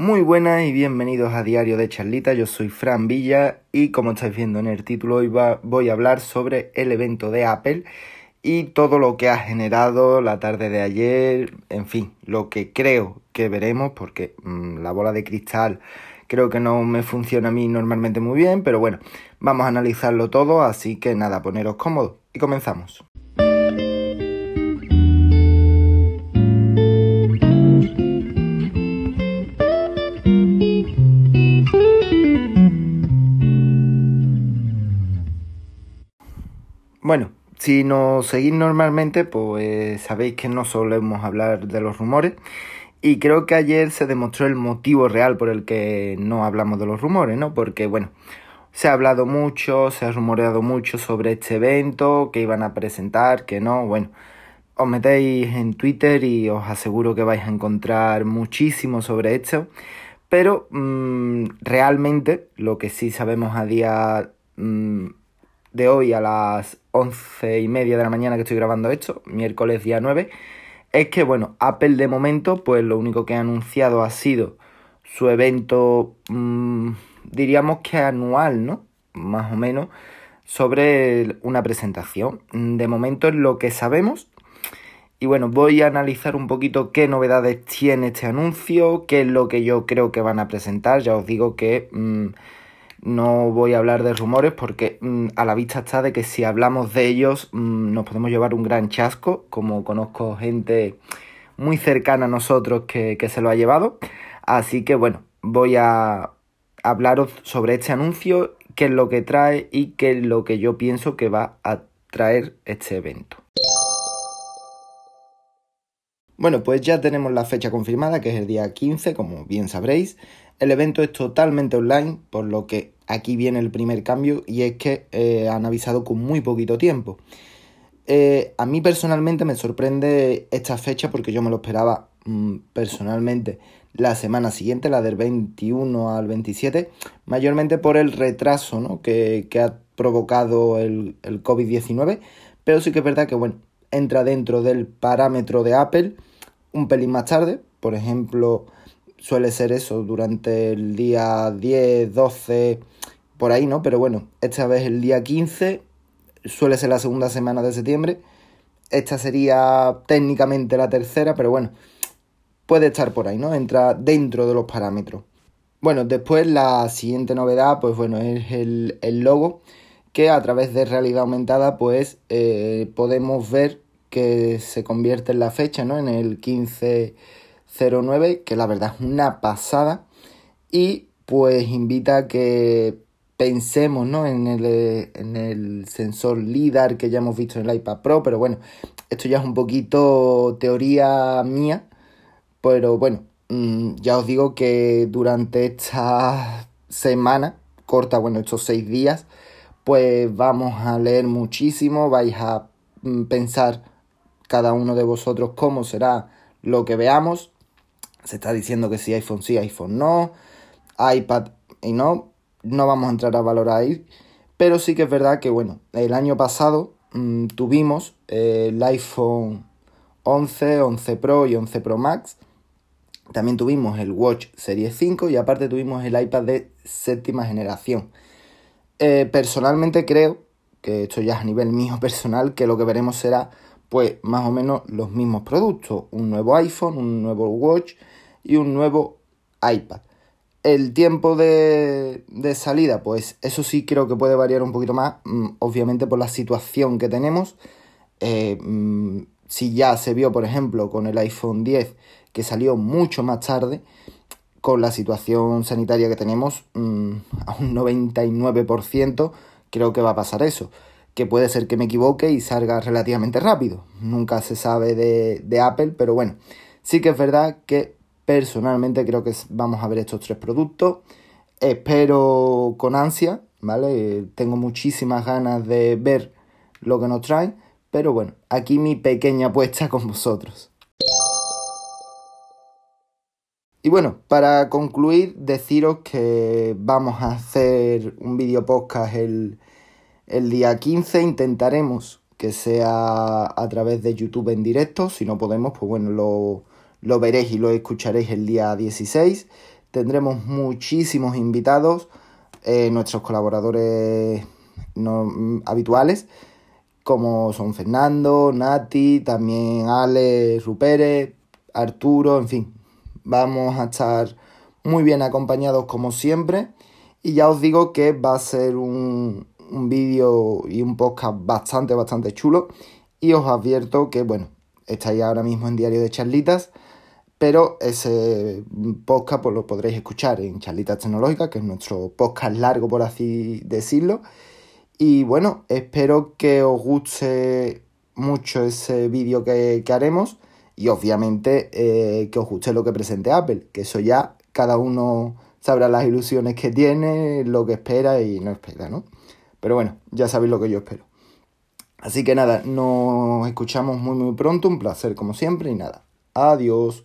Muy buenas y bienvenidos a Diario de Charlita, yo soy Fran Villa y como estáis viendo en el título hoy voy a hablar sobre el evento de Apple y todo lo que ha generado la tarde de ayer, en fin, lo que creo que veremos porque mmm, la bola de cristal creo que no me funciona a mí normalmente muy bien, pero bueno, vamos a analizarlo todo, así que nada, poneros cómodos y comenzamos. Bueno, si nos seguís normalmente, pues sabéis que no solemos hablar de los rumores. Y creo que ayer se demostró el motivo real por el que no hablamos de los rumores, ¿no? Porque, bueno, se ha hablado mucho, se ha rumoreado mucho sobre este evento, que iban a presentar, que no, bueno. Os metéis en Twitter y os aseguro que vais a encontrar muchísimo sobre esto. Pero mmm, realmente lo que sí sabemos a día mmm, de hoy a las once y media de la mañana que estoy grabando esto, miércoles día 9, es que, bueno, Apple de momento, pues lo único que ha anunciado ha sido su evento, mmm, diríamos que anual, ¿no? Más o menos, sobre una presentación. De momento es lo que sabemos. Y bueno, voy a analizar un poquito qué novedades tiene este anuncio, qué es lo que yo creo que van a presentar. Ya os digo que... Mmm, no voy a hablar de rumores porque mm, a la vista está de que si hablamos de ellos mm, nos podemos llevar un gran chasco, como conozco gente muy cercana a nosotros que, que se lo ha llevado. Así que bueno, voy a hablaros sobre este anuncio, qué es lo que trae y qué es lo que yo pienso que va a traer este evento. Bueno, pues ya tenemos la fecha confirmada, que es el día 15, como bien sabréis. El evento es totalmente online, por lo que aquí viene el primer cambio y es que eh, han avisado con muy poquito tiempo. Eh, a mí personalmente me sorprende esta fecha porque yo me lo esperaba mmm, personalmente la semana siguiente, la del 21 al 27, mayormente por el retraso ¿no? que, que, ha provocado el, el COVID-19, pero sí que es verdad que bueno, entra dentro del parámetro de Apple un pelín más tarde, por ejemplo, suele ser eso durante el día 10, 12, por ahí, ¿no? Pero bueno, esta vez el día 15 suele ser la segunda semana de septiembre. Esta sería técnicamente la tercera, pero bueno, puede estar por ahí, ¿no? Entra dentro de los parámetros. Bueno, después la siguiente novedad, pues bueno, es el, el logo, que a través de realidad aumentada, pues eh, podemos ver que se convierte en la fecha, ¿no? En el 15 09, que la verdad es una pasada. Y pues invita a que pensemos ¿no? en, el, en el sensor LIDAR que ya hemos visto en el iPad Pro, pero bueno, esto ya es un poquito teoría mía, pero bueno, mm, ya os digo que durante esta semana corta, bueno, estos seis días, pues vamos a leer muchísimo, vais a mm, pensar cada uno de vosotros cómo será lo que veamos, se está diciendo que si iPhone sí, iPhone no, iPad y no, no vamos a entrar a valorar ahí, pero sí que es verdad que bueno, el año pasado mmm, tuvimos el iPhone 11, 11 Pro y 11 Pro Max, también tuvimos el Watch Series 5 y aparte tuvimos el iPad de séptima generación. Eh, personalmente creo, que esto ya es a nivel mío personal, que lo que veremos será pues más o menos los mismos productos, un nuevo iPhone, un nuevo Watch y un nuevo iPad. El tiempo de, de, salida, pues eso sí creo que puede variar un poquito más, mm, obviamente por la situación que tenemos. Eh, mm, si ya se vio, por ejemplo, con el iPhone 10, que salió mucho más tarde, con la situación sanitaria que tenemos, mm, a un 99%, creo que va a pasar eso que puede ser que me equivoque y salga relativamente rápido. Nunca se sabe de, de, Apple, pero bueno, sí que es verdad que personalmente creo que vamos a ver estos tres productos. Espero con ansia, ¿vale? Tengo muchísimas ganas de ver lo que nos traen, pero bueno, aquí mi pequeña apuesta con vosotros. Y bueno, para concluir, deciros que vamos a hacer un vídeo podcast el el día 15 intentaremos que sea a través de YouTube en directo. Si no podemos, pues bueno, lo, lo veréis y lo escucharéis el día 16. tendremos muchísimos invitados, eh, nuestros colaboradores no, habituales, como son Fernando, Nati, también Ale, Rupere, Arturo, en fin. Vamos a estar muy bien acompañados como siempre. Y ya os digo que va a ser un, un vídeo y un podcast bastante, bastante chulo. Y os advierto que, bueno, estáis ahora mismo en Diario de Charlitas, pero ese podcast pues, lo podréis escuchar en Charlitas Tecnológicas, que es nuestro podcast largo, por así decirlo. Y bueno, espero que os guste mucho ese vídeo que, haremos y obviamente eh, que os guste lo que presente Apple, que eso ya cada uno sabrá las ilusiones que tiene, lo que espera y no espera, ¿no? Pero bueno, ya sabéis lo que yo espero. Así que nada, nos escuchamos muy muy pronto, un placer como siempre y nada. Adiós.